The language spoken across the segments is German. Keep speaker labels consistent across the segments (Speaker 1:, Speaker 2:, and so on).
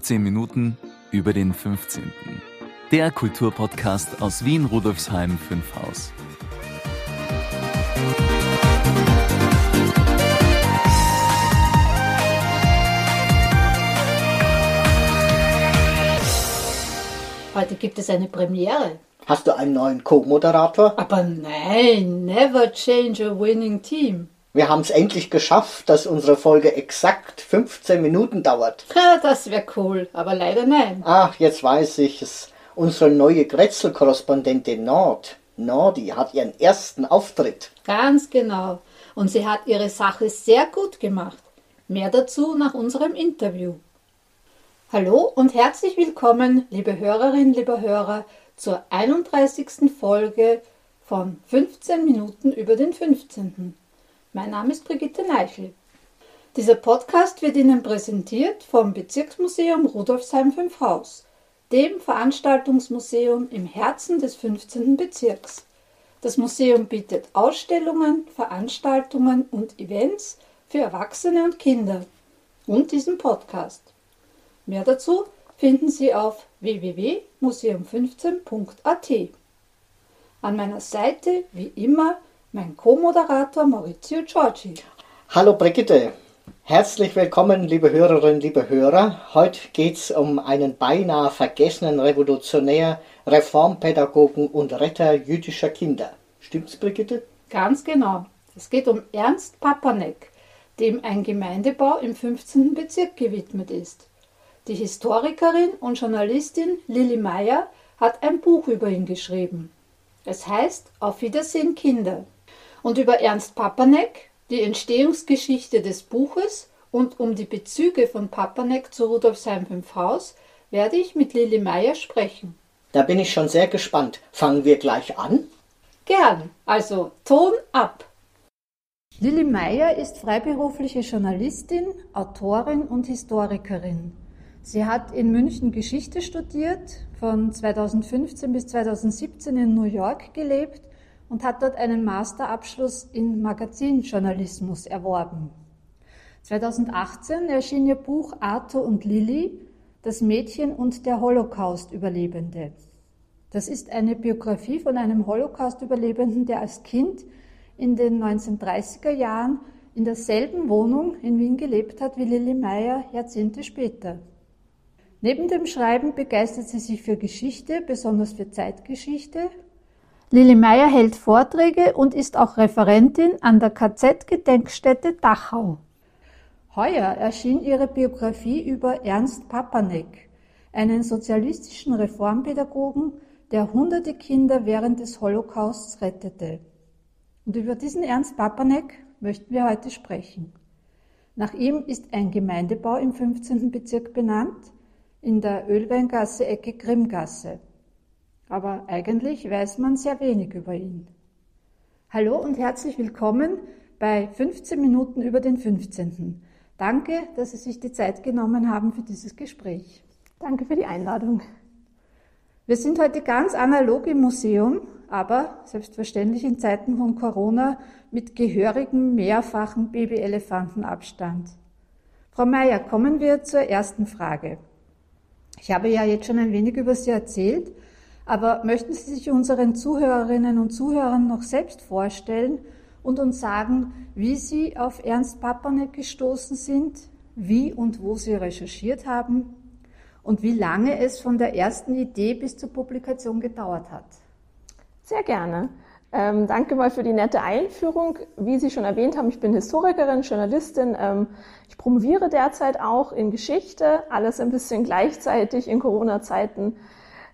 Speaker 1: 15 Minuten über den 15. Der Kulturpodcast aus Wien Rudolfsheim 5 Haus.
Speaker 2: Heute gibt es eine Premiere.
Speaker 3: Hast du einen neuen Co-Moderator?
Speaker 2: Aber nein, never change a winning team.
Speaker 3: Wir haben es endlich geschafft, dass unsere Folge exakt 15 Minuten dauert.
Speaker 2: Ha, das wäre cool, aber leider nein.
Speaker 3: Ach, jetzt weiß ich es. Unsere neue Grätzl-Korrespondentin Nord, Nordi, hat ihren ersten Auftritt.
Speaker 2: Ganz genau. Und sie hat ihre Sache sehr gut gemacht. Mehr dazu nach unserem Interview. Hallo und herzlich willkommen, liebe Hörerinnen, liebe Hörer, zur 31. Folge von 15 Minuten über den 15. Mein Name ist Brigitte Neichel. Dieser Podcast wird Ihnen präsentiert vom Bezirksmuseum Rudolfsheim 5 Haus, dem Veranstaltungsmuseum im Herzen des 15. Bezirks. Das Museum bietet Ausstellungen, Veranstaltungen und Events für Erwachsene und Kinder und diesen Podcast. Mehr dazu finden Sie auf www.museum15.at. An meiner Seite, wie immer, mein Co-Moderator Maurizio Giorgi.
Speaker 3: Hallo Brigitte, herzlich willkommen, liebe Hörerinnen, liebe Hörer. Heute geht es um einen beinahe vergessenen Revolutionär, Reformpädagogen und Retter jüdischer Kinder. Stimmt's, Brigitte?
Speaker 2: Ganz genau. Es geht um Ernst Papanek, dem ein Gemeindebau im 15. Bezirk gewidmet ist. Die Historikerin und Journalistin Lilly Meyer hat ein Buch über ihn geschrieben. Es heißt Auf Wiedersehen Kinder. Und über Ernst Papanek, die Entstehungsgeschichte des Buches und um die Bezüge von Papanek zu Rudolfsheim 5 Haus werde ich mit Lilly Meyer sprechen.
Speaker 3: Da bin ich schon sehr gespannt. Fangen wir gleich an?
Speaker 2: Gern. Also Ton ab. Lilly Meyer ist freiberufliche Journalistin, Autorin und Historikerin. Sie hat in München Geschichte studiert, von 2015 bis 2017 in New York gelebt und hat dort einen Masterabschluss in Magazinjournalismus erworben. 2018 erschien ihr Buch Arthur und Lilly, das Mädchen und der Holocaust-Überlebende. Das ist eine Biografie von einem Holocaust-Überlebenden, der als Kind in den 1930er Jahren in derselben Wohnung in Wien gelebt hat wie Lilly Meyer Jahrzehnte später. Neben dem Schreiben begeistert sie sich für Geschichte, besonders für Zeitgeschichte. Lilly Meyer hält Vorträge und ist auch Referentin an der KZ-Gedenkstätte Dachau. Heuer erschien ihre Biografie über Ernst Papanek, einen sozialistischen Reformpädagogen, der hunderte Kinder während des Holocausts rettete. Und über diesen Ernst Papanek möchten wir heute sprechen. Nach ihm ist ein Gemeindebau im 15. Bezirk benannt, in der Ölweingasse Ecke Grimmgasse. Aber eigentlich weiß man sehr wenig über ihn. Hallo und herzlich willkommen bei 15 Minuten über den 15. Danke, dass Sie sich die Zeit genommen haben für dieses Gespräch.
Speaker 4: Danke für die Einladung.
Speaker 2: Wir sind heute ganz analog im Museum, aber selbstverständlich in Zeiten von Corona mit gehörigem mehrfachen Babyelefantenabstand. Frau Meier, kommen wir zur ersten Frage. Ich habe ja jetzt schon ein wenig über Sie erzählt, aber möchten Sie sich unseren Zuhörerinnen und Zuhörern noch selbst vorstellen und uns sagen, wie Sie auf Ernst Papanek gestoßen sind, wie und wo Sie recherchiert haben und wie lange es von der ersten Idee bis zur Publikation gedauert hat?
Speaker 4: Sehr gerne. Ähm, danke mal für die nette Einführung. Wie Sie schon erwähnt haben, ich bin Historikerin, Journalistin. Ähm, ich promoviere derzeit auch in Geschichte, alles ein bisschen gleichzeitig in Corona-Zeiten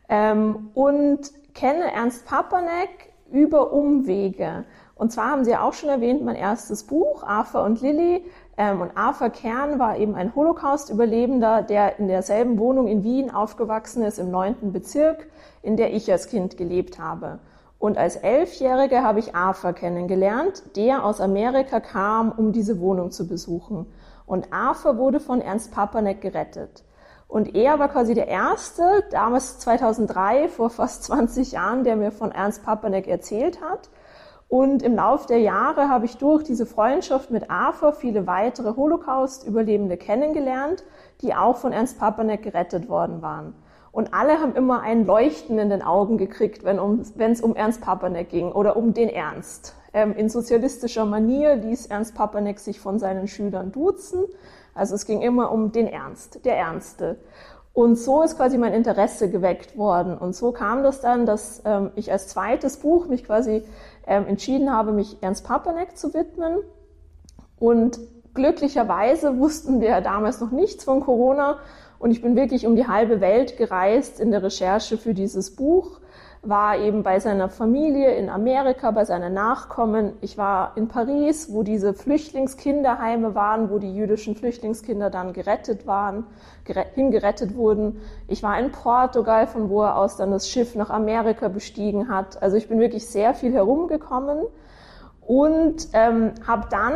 Speaker 4: ähm, und kenne Ernst Papanek über Umwege. Und zwar haben Sie ja auch schon erwähnt, mein erstes Buch, Arthur und Lilly. Ähm, und Arthur Kern war eben ein Holocaust-Überlebender, der in derselben Wohnung in Wien aufgewachsen ist, im neunten Bezirk, in der ich als Kind gelebt habe. Und als Elfjährige habe ich Arthur kennengelernt, der aus Amerika kam, um diese Wohnung zu besuchen. Und Arthur wurde von Ernst Papanek gerettet. Und er war quasi der Erste, damals 2003, vor fast 20 Jahren, der mir von Ernst Papanek erzählt hat. Und im Laufe der Jahre habe ich durch diese Freundschaft mit AFA viele weitere Holocaust-Überlebende kennengelernt, die auch von Ernst Papanek gerettet worden waren. Und alle haben immer ein Leuchten in den Augen gekriegt, wenn um, es um Ernst Papanek ging oder um den Ernst. Ähm, in sozialistischer Manier ließ Ernst Papanek sich von seinen Schülern duzen. Also es ging immer um den Ernst, der Ernste. Und so ist quasi mein Interesse geweckt worden. Und so kam das dann, dass ähm, ich als zweites Buch mich quasi ähm, entschieden habe, mich Ernst Papanek zu widmen. Und glücklicherweise wussten wir damals noch nichts von Corona. Und ich bin wirklich um die halbe Welt gereist in der Recherche für dieses Buch war eben bei seiner Familie in Amerika, bei seinen Nachkommen. Ich war in Paris, wo diese Flüchtlingskinderheime waren, wo die jüdischen Flüchtlingskinder dann gerettet waren, hingerettet wurden. Ich war in Portugal, von wo er aus dann das Schiff nach Amerika bestiegen hat. Also ich bin wirklich sehr viel herumgekommen und ähm, habe dann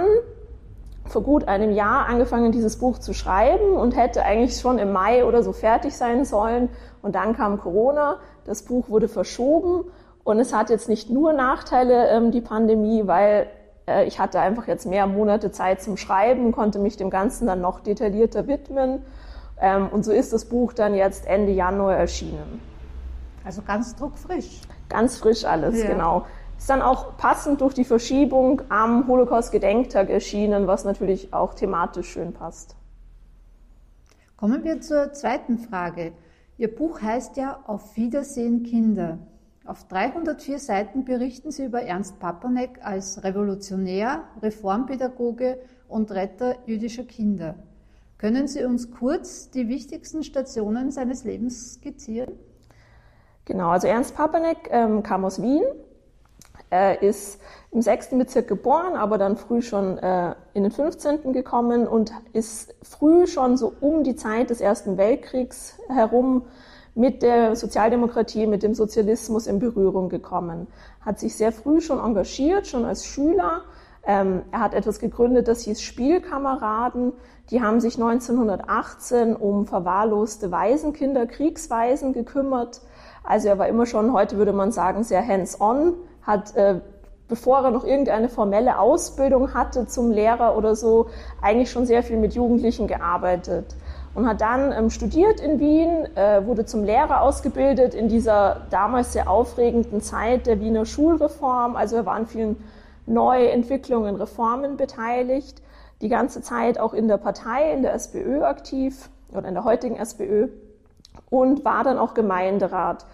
Speaker 4: vor gut einem Jahr angefangen, dieses Buch zu schreiben und hätte eigentlich schon im Mai oder so fertig sein sollen. Und dann kam Corona, das Buch wurde verschoben und es hat jetzt nicht nur Nachteile, ähm, die Pandemie, weil äh, ich hatte einfach jetzt mehr Monate Zeit zum Schreiben, konnte mich dem Ganzen dann noch detaillierter widmen. Ähm, und so ist das Buch dann jetzt Ende Januar erschienen.
Speaker 2: Also ganz druckfrisch.
Speaker 4: Ganz frisch alles, ja. genau. Ist dann auch passend durch die Verschiebung am Holocaust-Gedenktag erschienen, was natürlich auch thematisch schön passt.
Speaker 2: Kommen wir zur zweiten Frage. Ihr Buch heißt ja Auf Wiedersehen Kinder. Auf 304 Seiten berichten Sie über Ernst Papanek als Revolutionär, Reformpädagoge und Retter jüdischer Kinder. Können Sie uns kurz die wichtigsten Stationen seines Lebens skizzieren?
Speaker 4: Genau, also Ernst Papanek ähm, kam aus Wien, er ist im sechsten Bezirk geboren, aber dann früh schon äh, in den 15. gekommen und ist früh schon so um die Zeit des Ersten Weltkriegs herum mit der Sozialdemokratie, mit dem Sozialismus in Berührung gekommen. Hat sich sehr früh schon engagiert, schon als Schüler. Ähm, er hat etwas gegründet, das hieß Spielkameraden. Die haben sich 1918 um verwahrloste Waisenkinder, Kriegswaisen gekümmert. Also er war immer schon, heute würde man sagen, sehr hands-on hat, äh, bevor er noch irgendeine formelle Ausbildung hatte zum Lehrer oder so, eigentlich schon sehr viel mit Jugendlichen gearbeitet und hat dann ähm, studiert in Wien, äh, wurde zum Lehrer ausgebildet in dieser damals sehr aufregenden Zeit der Wiener Schulreform. Also er war an vielen Neuentwicklungen, Reformen beteiligt, die ganze Zeit auch in der Partei, in der SPÖ aktiv oder in der heutigen SPÖ und war dann auch Gemeinderat.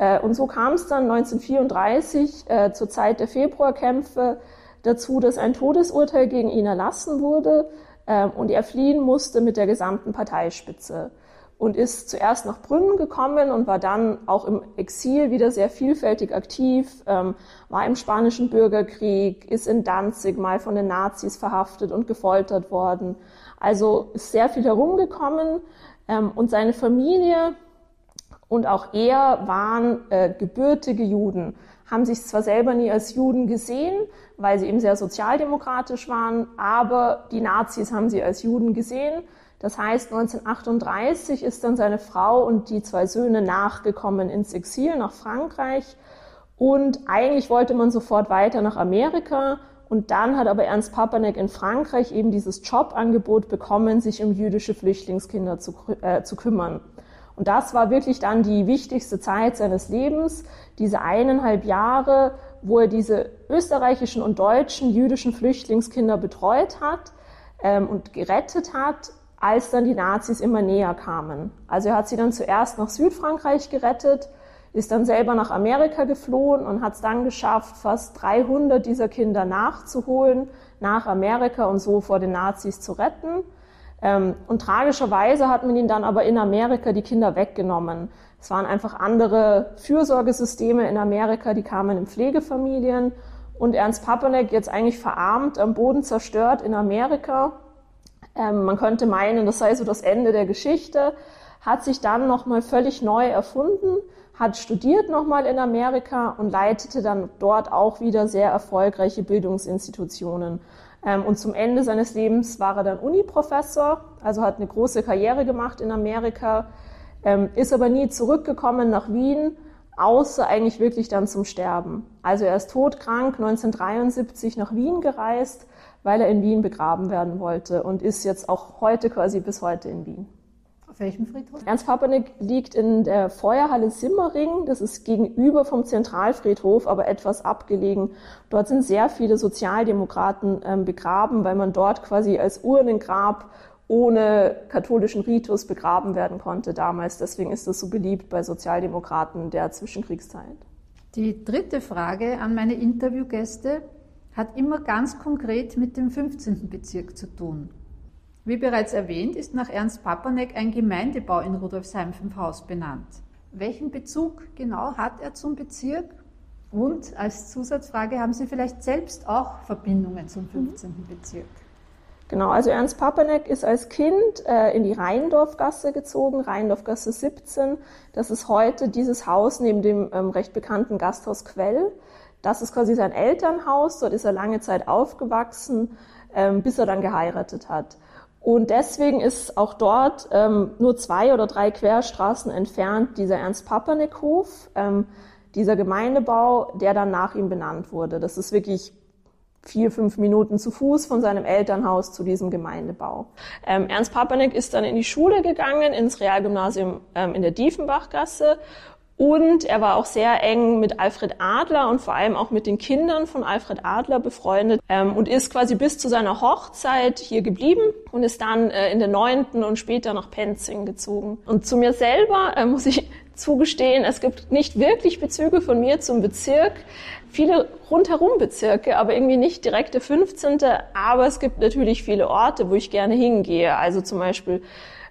Speaker 4: Äh, und so kam es dann 1934 äh, zur Zeit der Februarkämpfe dazu, dass ein Todesurteil gegen ihn erlassen wurde äh, und er fliehen musste mit der gesamten Parteispitze und ist zuerst nach Brünn gekommen und war dann auch im Exil wieder sehr vielfältig aktiv, ähm, war im Spanischen Bürgerkrieg, ist in Danzig mal von den Nazis verhaftet und gefoltert worden. Also ist sehr viel herumgekommen ähm, und seine Familie und auch er waren äh, gebürtige Juden, haben sich zwar selber nie als Juden gesehen, weil sie eben sehr sozialdemokratisch waren, aber die Nazis haben sie als Juden gesehen. Das heißt, 1938 ist dann seine Frau und die zwei Söhne nachgekommen ins Exil nach Frankreich. Und eigentlich wollte man sofort weiter nach Amerika. Und dann hat aber Ernst Papanek in Frankreich eben dieses Jobangebot bekommen, sich um jüdische Flüchtlingskinder zu, äh, zu kümmern. Und das war wirklich dann die wichtigste Zeit seines Lebens, diese eineinhalb Jahre, wo er diese österreichischen und deutschen jüdischen Flüchtlingskinder betreut hat ähm, und gerettet hat, als dann die Nazis immer näher kamen. Also er hat sie dann zuerst nach Südfrankreich gerettet, ist dann selber nach Amerika geflohen und hat es dann geschafft, fast 300 dieser Kinder nachzuholen nach Amerika und so vor den Nazis zu retten. Ähm, und tragischerweise hat man ihn dann aber in Amerika die Kinder weggenommen. Es waren einfach andere Fürsorgesysteme in Amerika, die kamen in Pflegefamilien. Und Ernst Papanek, jetzt eigentlich verarmt, am Boden zerstört in Amerika. Ähm, man könnte meinen, das sei so das Ende der Geschichte. Hat sich dann nochmal völlig neu erfunden, hat studiert nochmal in Amerika und leitete dann dort auch wieder sehr erfolgreiche Bildungsinstitutionen. Ähm, und zum Ende seines Lebens war er dann Uni-Professor, also hat eine große Karriere gemacht in Amerika, ähm, ist aber nie zurückgekommen nach Wien, außer eigentlich wirklich dann zum Sterben. Also er ist todkrank, 1973 nach Wien gereist, weil er in Wien begraben werden wollte und ist jetzt auch heute quasi bis heute in Wien.
Speaker 2: Auf welchem Friedhof?
Speaker 4: Ernst Papanek liegt in der Feuerhalle Simmering. Das ist gegenüber vom Zentralfriedhof, aber etwas abgelegen. Dort sind sehr viele Sozialdemokraten ähm, begraben, weil man dort quasi als Urnengrab ohne katholischen Ritus begraben werden konnte damals. Deswegen ist das so beliebt bei Sozialdemokraten der Zwischenkriegszeit.
Speaker 2: Die dritte Frage an meine Interviewgäste hat immer ganz konkret mit dem 15. Bezirk zu tun. Wie bereits erwähnt, ist nach Ernst Papanek ein Gemeindebau in Rudolfsheim 5 Haus benannt. Welchen Bezug genau hat er zum Bezirk? Und als Zusatzfrage, haben Sie vielleicht selbst auch Verbindungen zum 15. Bezirk?
Speaker 4: Genau, also Ernst Papanek ist als Kind äh, in die Rheindorfgasse gezogen, Rheindorfgasse 17. Das ist heute dieses Haus neben dem ähm, recht bekannten Gasthaus Quell. Das ist quasi sein Elternhaus, dort ist er lange Zeit aufgewachsen, ähm, bis er dann geheiratet hat. Und deswegen ist auch dort ähm, nur zwei oder drei Querstraßen entfernt dieser Ernst-Papanek-Hof, ähm, dieser Gemeindebau, der dann nach ihm benannt wurde. Das ist wirklich vier, fünf Minuten zu Fuß von seinem Elternhaus zu diesem Gemeindebau. Ähm, Ernst Papanek ist dann in die Schule gegangen, ins Realgymnasium ähm, in der Diefenbachgasse und er war auch sehr eng mit Alfred Adler und vor allem auch mit den Kindern von Alfred Adler befreundet ähm, und ist quasi bis zu seiner Hochzeit hier geblieben und ist dann äh, in der neunten und später nach Penzing gezogen. Und zu mir selber äh, muss ich zugestehen, es gibt nicht wirklich Bezüge von mir zum Bezirk. Viele rundherum Bezirke, aber irgendwie nicht direkt der 15. Aber es gibt natürlich viele Orte, wo ich gerne hingehe. Also zum Beispiel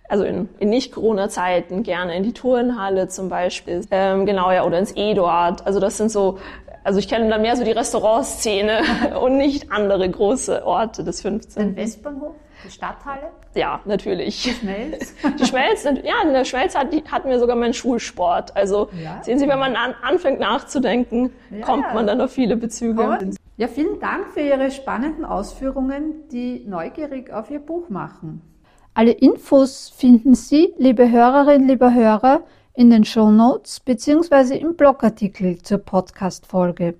Speaker 4: also in, in Nicht-Corona-Zeiten gerne in die Turnhalle zum Beispiel, ähm, genau ja, oder ins Eduard. Also das sind so, also ich kenne da mehr so die Restaurantszene und nicht andere große Orte des 15.
Speaker 2: Den Westbahnhof? Die Stadthalle?
Speaker 4: Ja, natürlich.
Speaker 2: Die Schmelz?
Speaker 4: Die Schmelz, ja, in der Schmelz hat, hatten wir sogar meinen Schulsport. Also ja. sehen Sie, wenn man an, anfängt nachzudenken, ja, kommt man dann auf viele Bezüge.
Speaker 2: Und? Ja, vielen Dank für Ihre spannenden Ausführungen, die neugierig auf Ihr Buch machen. Alle Infos finden Sie, liebe Hörerinnen, liebe Hörer, in den Show Notes bzw. im Blogartikel zur Podcast-Folge.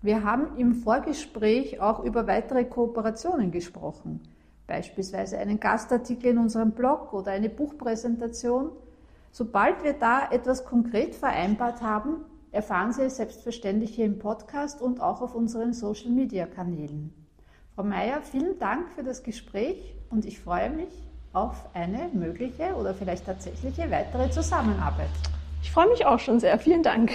Speaker 2: Wir haben im Vorgespräch auch über weitere Kooperationen gesprochen, beispielsweise einen Gastartikel in unserem Blog oder eine Buchpräsentation. Sobald wir da etwas konkret vereinbart haben, erfahren Sie es selbstverständlich hier im Podcast und auch auf unseren Social-Media-Kanälen. Frau Mayer, vielen Dank für das Gespräch und ich freue mich, auf eine mögliche oder vielleicht tatsächliche weitere Zusammenarbeit.
Speaker 4: Ich freue mich auch schon sehr. Vielen Dank.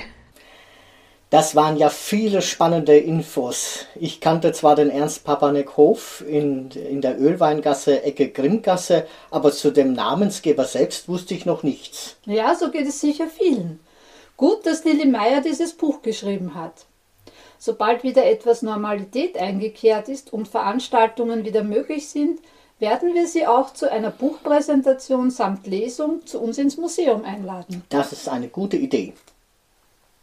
Speaker 3: Das waren ja viele spannende Infos. Ich kannte zwar den Ernst Papanek Hof in, in der Ölweingasse, Ecke Grimmgasse, aber zu dem Namensgeber selbst wusste ich noch nichts.
Speaker 2: Ja, so geht es sicher vielen. Gut, dass Lili Meyer dieses Buch geschrieben hat. Sobald wieder etwas Normalität eingekehrt ist und Veranstaltungen wieder möglich sind, werden wir Sie auch zu einer Buchpräsentation samt Lesung zu uns ins Museum einladen.
Speaker 3: Das ist eine gute Idee.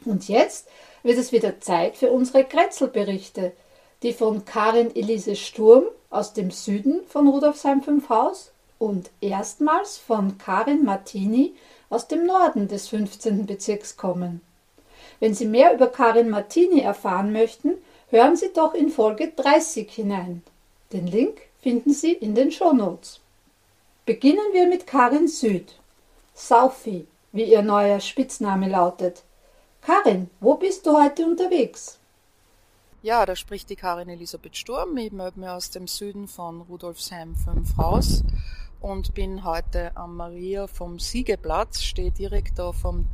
Speaker 2: Und jetzt wird es wieder Zeit für unsere Kretzelberichte, die von Karin Elise Sturm aus dem Süden von Rudolfsheim 5 Haus und erstmals von Karin Martini aus dem Norden des 15. Bezirks kommen. Wenn Sie mehr über Karin Martini erfahren möchten, hören Sie doch in Folge 30 hinein. Den Link finden Sie in den Shownotes. Beginnen wir mit Karin Süd. Saufi, wie ihr neuer Spitzname lautet. Karin, wo bist du heute unterwegs?
Speaker 5: Ja, da spricht die Karin Elisabeth Sturm. Ich melde mich aus dem Süden von Rudolfsheim 5 Haus und bin heute am Maria vom Siegeplatz, stehe direkt da vom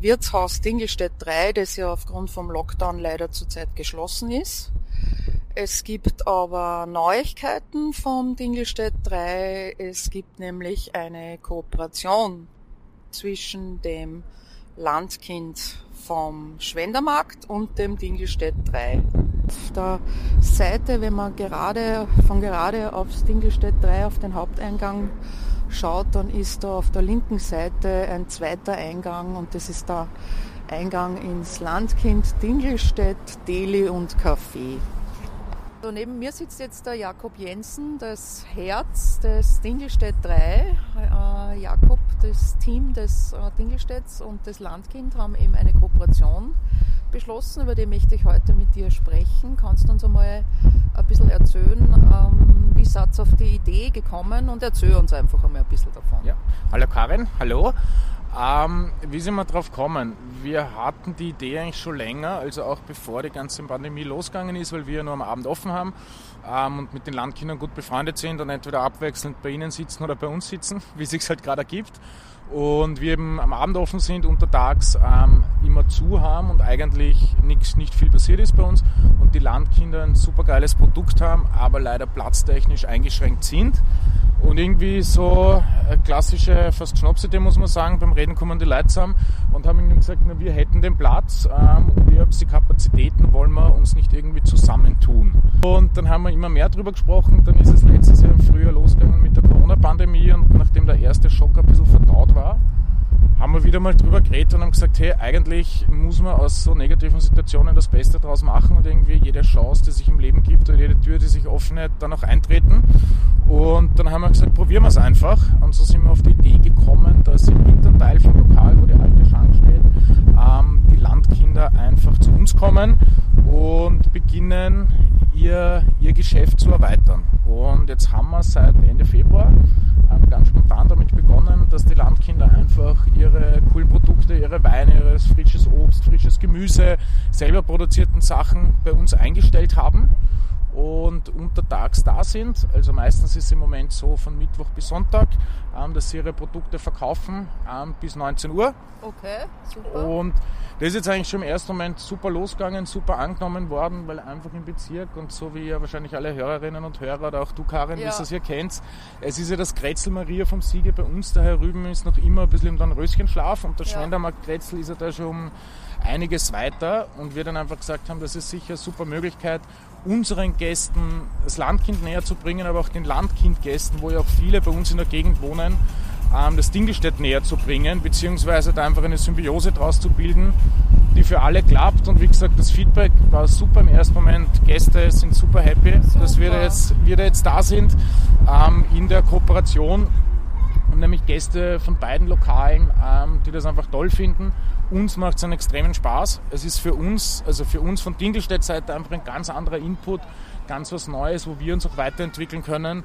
Speaker 5: Wirtshaus Dingelstedt 3, das ja aufgrund vom Lockdown leider zurzeit geschlossen ist. Es gibt aber Neuigkeiten vom Dingelstedt 3. Es gibt nämlich eine Kooperation zwischen dem Landkind vom Schwendermarkt und dem Dingelstedt 3. Auf der Seite, wenn man gerade von gerade aufs Dingelstedt 3 auf den Haupteingang schaut, dann ist da auf der linken Seite ein zweiter Eingang und das ist der Eingang ins Landkind Dingelstedt, Deli und Café. Da neben mir sitzt jetzt der Jakob Jensen, das Herz des Dingelstädt 3. Äh, Jakob, das Team des äh, Dingelstädts und das Landkind haben eben eine Kooperation beschlossen, über die möchte ich heute mit dir sprechen. Kannst du uns einmal ein bisschen erzählen, ähm, wie seid auf die Idee gekommen und erzähl uns einfach einmal ein bisschen davon.
Speaker 6: Ja. Hallo Karin, hallo. Ähm, wie sind wir drauf gekommen? Wir hatten die Idee eigentlich schon länger, also auch bevor die ganze Pandemie losgegangen ist, weil wir nur am Abend offen haben ähm, und mit den Landkindern gut befreundet sind und entweder abwechselnd bei ihnen sitzen oder bei uns sitzen, wie es sich halt gerade ergibt und wir eben am Abend offen sind, untertags ähm, immer zu haben und eigentlich nix, nicht viel passiert ist bei uns und die Landkinder ein super geiles Produkt haben, aber leider platztechnisch eingeschränkt sind. Und irgendwie so eine klassische, fast Schnapsidee muss man sagen, beim Reden kommen die Leute zusammen und haben irgendwie gesagt, na, wir hätten den Platz ähm, und ihr habt die Kapazitäten, wollen wir uns nicht irgendwie zusammentun. Und dann haben wir immer mehr darüber gesprochen, dann ist es letztes Jahr im Frühjahr losgegangen mit der Corona-Pandemie und nachdem der erste Schock ein bisschen verdaut war, haben wir wieder mal drüber geredet und haben gesagt, hey, eigentlich muss man aus so negativen Situationen das Beste daraus machen und irgendwie jede Chance, die sich im Leben gibt oder jede Tür, die sich öffnet, dann auch eintreten. Und dann haben wir gesagt, probieren wir es einfach. Und so sind wir auf die Idee gekommen, dass im hinteren Teil vom Lokal, wo die alte Schank steht, ähm, die Landkinder einfach zu uns kommen und beginnen ihr, ihr Geschäft zu erweitern. Und jetzt haben wir seit Ende Februar ähm, ganz spontan damit begonnen, dass die Landkinder einfach ihre coolen Produkte, ihre Weine, ihres frisches Obst, frisches Gemüse, selber produzierten Sachen bei uns eingestellt haben und untertags da sind. Also meistens ist es im Moment so von Mittwoch bis Sonntag, ähm, dass sie ihre Produkte verkaufen ähm, bis 19 Uhr.
Speaker 5: Okay, super.
Speaker 6: Und das ist jetzt eigentlich schon im ersten Moment super losgegangen, super angenommen worden, weil einfach im Bezirk und so wie ja wahrscheinlich alle Hörerinnen und Hörer oder auch du Karin, ja. wie es hier kennt, es ist ja das Kretzel Maria vom Siege bei uns, der Herr Rüben ist noch immer ein bisschen im Röschenschlaf und der ja. Schwendermarkt Kretzel ist ja da schon einiges weiter und wir dann einfach gesagt haben, das ist sicher eine super Möglichkeit, unseren Gästen das Landkind näher zu bringen, aber auch den Landkindgästen, wo ja auch viele bei uns in der Gegend wohnen, ähm, das Dingelstädt näher zu bringen, beziehungsweise da einfach eine Symbiose draus zu bilden, die für alle klappt. Und wie gesagt, das Feedback war super im ersten Moment. Gäste sind super happy, super. dass wir da, jetzt, wir da jetzt da sind ähm, in der Kooperation. Und nämlich Gäste von beiden Lokalen, ähm, die das einfach toll finden uns macht es einen extremen Spaß. Es ist für uns, also für uns von Dingelstädt Seite einfach ein ganz anderer Input, ganz was Neues, wo wir uns auch weiterentwickeln können.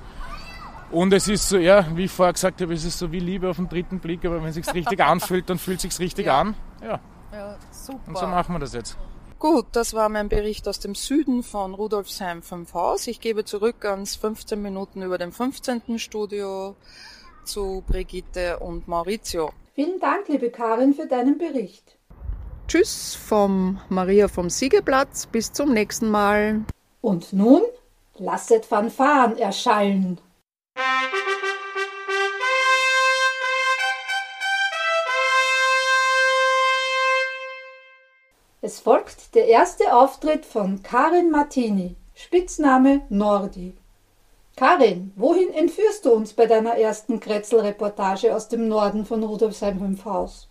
Speaker 6: Und es ist so, ja, wie ich vorher gesagt habe, es ist so wie Liebe auf den dritten Blick, aber wenn es sich richtig anfühlt, dann fühlt es sich richtig ja. an. Ja.
Speaker 5: ja, super.
Speaker 6: Und so machen wir das jetzt.
Speaker 5: Gut, das war mein Bericht aus dem Süden von Rudolfsheim 5 Haus. Ich gebe zurück ans 15 Minuten über dem 15. Studio zu Brigitte und Maurizio.
Speaker 2: Vielen Dank, liebe Karin, für deinen Bericht.
Speaker 5: Tschüss vom Maria vom Siegeplatz. Bis zum nächsten Mal.
Speaker 2: Und nun lasset Fanfaren erschallen. Es folgt der erste Auftritt von Karin Martini, Spitzname Nordi. Karin, wohin entführst du uns bei deiner ersten Kretzelreportage aus dem Norden von Rudolfsheim 5 Haus?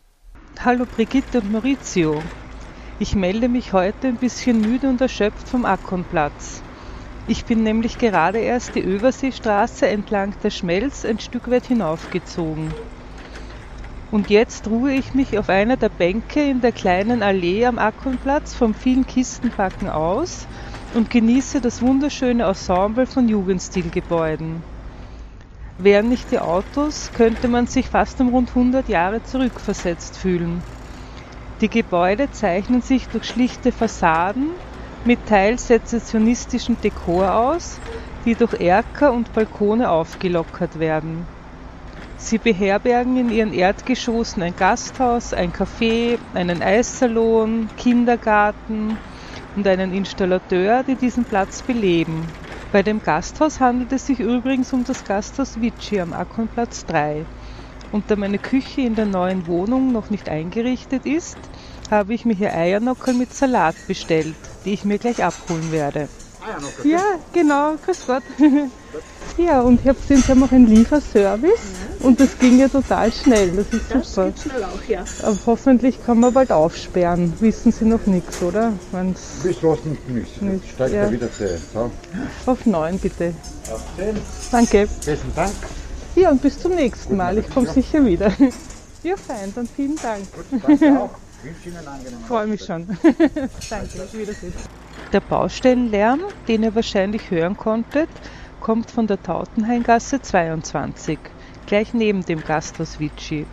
Speaker 7: Hallo Brigitte und Maurizio. Ich melde mich heute ein bisschen müde und erschöpft vom Ackonplatz. Ich bin nämlich gerade erst die Överseestraße entlang der Schmelz ein Stück weit hinaufgezogen. Und jetzt ruhe ich mich auf einer der Bänke in der kleinen Allee am Ackonplatz vom vielen Kistenpacken aus und genieße das wunderschöne Ensemble von Jugendstilgebäuden. Wären nicht die Autos, könnte man sich fast um rund 100 Jahre zurückversetzt fühlen. Die Gebäude zeichnen sich durch schlichte Fassaden mit teils sezessionistischem Dekor aus, die durch Erker und Balkone aufgelockert werden. Sie beherbergen in ihren Erdgeschossen ein Gasthaus, ein Café, einen Eissalon, Kindergarten, und einen Installateur, die diesen Platz beleben. Bei dem Gasthaus handelt es sich übrigens um das Gasthaus Vici am Ackonplatz 3. Und da meine Küche in der neuen Wohnung noch nicht eingerichtet ist, habe ich mir hier Eiernockel mit Salat bestellt, die ich mir gleich abholen werde. Eiernockel? Ja, genau, grüß Gott. ja, und ich habe gesehen, Sie haben auch einen Lieferservice. Und das ging ja total schnell, das ist
Speaker 4: Das
Speaker 7: super.
Speaker 4: geht schnell auch, ja.
Speaker 7: Aber hoffentlich kann man bald aufsperren. Wissen Sie noch nichts, oder? Wenn's
Speaker 8: Bis was nicht nicht.
Speaker 7: Nicht,
Speaker 8: Steigt
Speaker 7: ja.
Speaker 8: er wieder zu. So.
Speaker 7: auf neun bitte.
Speaker 8: Auf den.
Speaker 7: Danke.
Speaker 8: Besten Dank.
Speaker 7: Ja, und bis zum nächsten Mal. Ich komme sicher wieder. Ja, fein, dann vielen Dank.
Speaker 8: Danke auch.
Speaker 7: Freue mich schon. Danke, Wiedersehen. Der Baustellenlärm, den ihr wahrscheinlich hören konntet, kommt von der Tautenhaingasse 22, gleich neben dem Gasthaus Vici.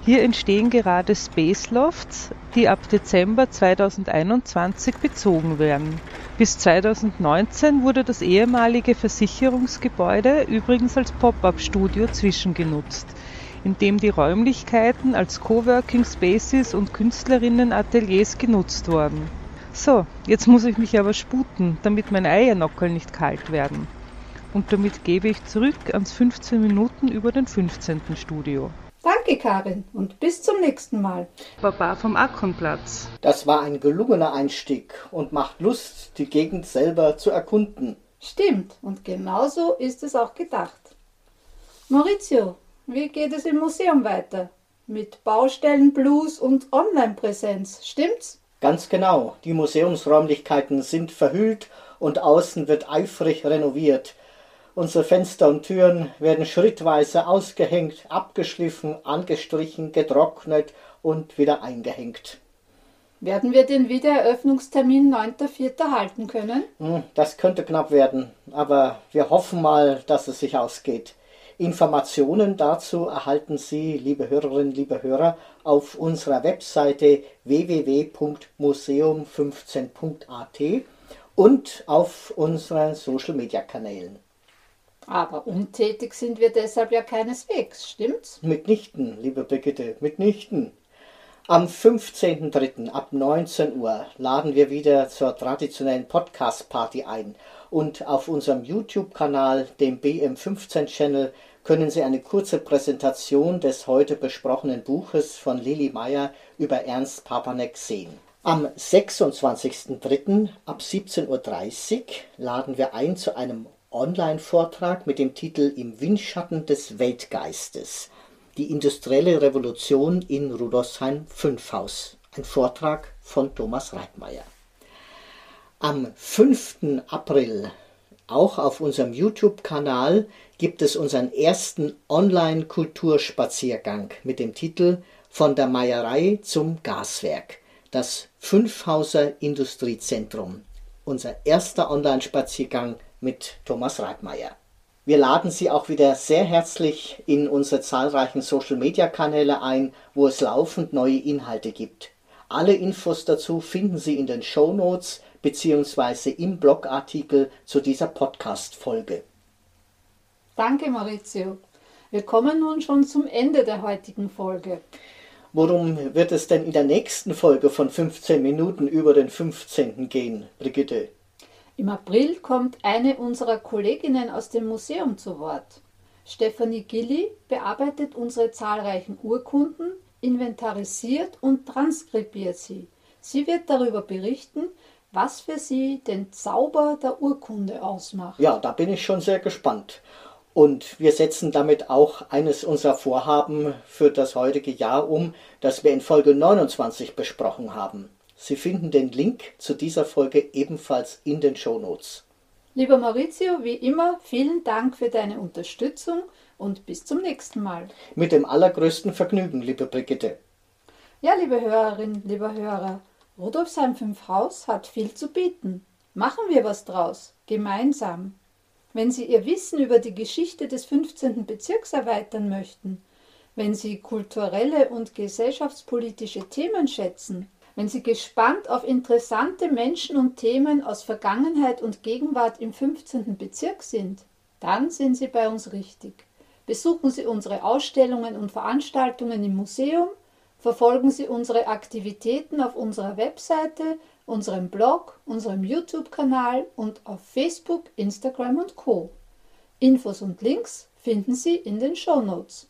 Speaker 7: Hier entstehen gerade Space Lofts, die ab Dezember 2021 bezogen werden. Bis 2019 wurde das ehemalige Versicherungsgebäude übrigens als Pop-up-Studio zwischengenutzt, in dem die Räumlichkeiten als Coworking Spaces und Künstlerinnenateliers genutzt wurden. So, jetzt muss ich mich aber sputen, damit meine Eiernockel nicht kalt werden. Und damit gebe ich zurück ans 15 Minuten über den 15. Studio.
Speaker 2: Danke, Karin, und bis zum nächsten Mal.
Speaker 7: Baba vom Akonplatz.
Speaker 3: Das war ein gelungener Einstieg und macht Lust, die Gegend selber zu erkunden.
Speaker 2: Stimmt, und genauso ist es auch gedacht. Maurizio, wie geht es im Museum weiter? Mit Baustellen, Blues und Online-Präsenz, stimmt's?
Speaker 3: Ganz genau, die Museumsräumlichkeiten sind verhüllt und außen wird eifrig renoviert. Unsere Fenster und Türen werden schrittweise ausgehängt, abgeschliffen, angestrichen, getrocknet und wieder eingehängt.
Speaker 2: Werden wir den Wiedereröffnungstermin 9.4. halten können?
Speaker 3: Hm, Das könnte knapp werden, aber wir hoffen mal, dass es sich ausgeht. Informationen dazu erhalten Sie, liebe Hörerinnen, liebe Hörer, auf unserer Webseite www.museum15.at und auf unseren Social-Media-Kanälen.
Speaker 2: Aber untätig sind wir deshalb ja keineswegs, stimmt's?
Speaker 3: Mitnichten, liebe Brigitte, mitnichten. Am 15.03. ab 19 Uhr laden wir wieder zur traditionellen Podcast-Party ein. Und auf unserem YouTube-Kanal, dem BM15-Channel, können Sie eine kurze Präsentation des heute besprochenen Buches von Lili Meyer über Ernst Papanek sehen. Am 26.03. ab 17.30 Uhr laden wir ein zu einem Online-Vortrag mit dem Titel Im Windschatten des Weltgeistes. Die industrielle Revolution in Rudolfsheim 5 Haus. Ein Vortrag von Thomas Reitmeier. Am 5. April, auch auf unserem YouTube-Kanal, gibt es unseren ersten Online-Kulturspaziergang mit dem Titel Von der Meierei zum Gaswerk. Das Fünfhauser Industriezentrum. Unser erster Online-Spaziergang mit Thomas Reitmeier. Wir laden Sie auch wieder sehr herzlich in unsere zahlreichen Social-Media-Kanäle ein, wo es laufend neue Inhalte gibt. Alle Infos dazu finden Sie in den Show Notes bzw. im Blogartikel zu dieser Podcast-Folge.
Speaker 2: Danke, Maurizio. Wir kommen nun schon zum Ende der heutigen Folge.
Speaker 3: Worum wird es denn in der nächsten Folge von 15 Minuten über den 15. gehen, Brigitte?
Speaker 2: Im April kommt eine unserer Kolleginnen aus dem Museum zu Wort. Stefanie Gilli bearbeitet unsere zahlreichen Urkunden, inventarisiert und transkribiert sie. Sie wird darüber berichten, was für sie den Zauber der Urkunde ausmacht.
Speaker 3: Ja, da bin ich schon sehr gespannt. Und wir setzen damit auch eines unserer Vorhaben für das heutige Jahr um, das wir in Folge 29 besprochen haben. Sie finden den Link zu dieser Folge ebenfalls in den Shownotes.
Speaker 2: Lieber Maurizio, wie immer, vielen Dank für deine Unterstützung und bis zum nächsten Mal.
Speaker 3: Mit dem allergrößten Vergnügen, liebe Brigitte.
Speaker 2: Ja, liebe Hörerinnen, lieber Hörer, Rudolfsheim 5 Haus hat viel zu bieten. Machen wir was draus, gemeinsam. Wenn Sie Ihr Wissen über die Geschichte des 15. Bezirks erweitern möchten, wenn Sie kulturelle und gesellschaftspolitische Themen schätzen, wenn Sie gespannt auf interessante Menschen und Themen aus Vergangenheit und Gegenwart im 15. Bezirk sind, dann sind Sie bei uns richtig. Besuchen Sie unsere Ausstellungen und Veranstaltungen im Museum, verfolgen Sie unsere Aktivitäten auf unserer Webseite, unserem Blog, unserem YouTube-Kanal und auf Facebook, Instagram und Co. Infos und Links finden Sie in den Show Notes.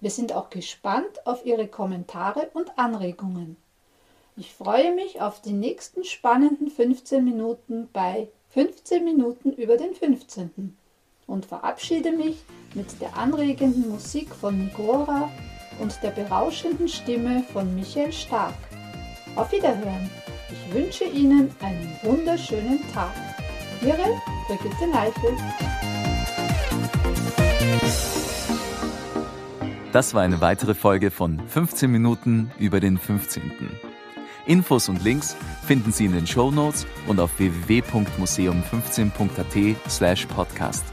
Speaker 2: Wir sind auch gespannt auf Ihre Kommentare und Anregungen. Ich freue mich auf die nächsten spannenden 15 Minuten bei 15 Minuten über den 15. und verabschiede mich mit der anregenden Musik von Nigora und der berauschenden Stimme von Michael Stark. Auf Wiederhören! Ich wünsche Ihnen einen wunderschönen Tag. Ihre Brigitte Neifel.
Speaker 1: Das war eine weitere Folge von 15 Minuten über den 15. Infos und Links finden Sie in den Show Notes und auf www.museum15.at slash podcast.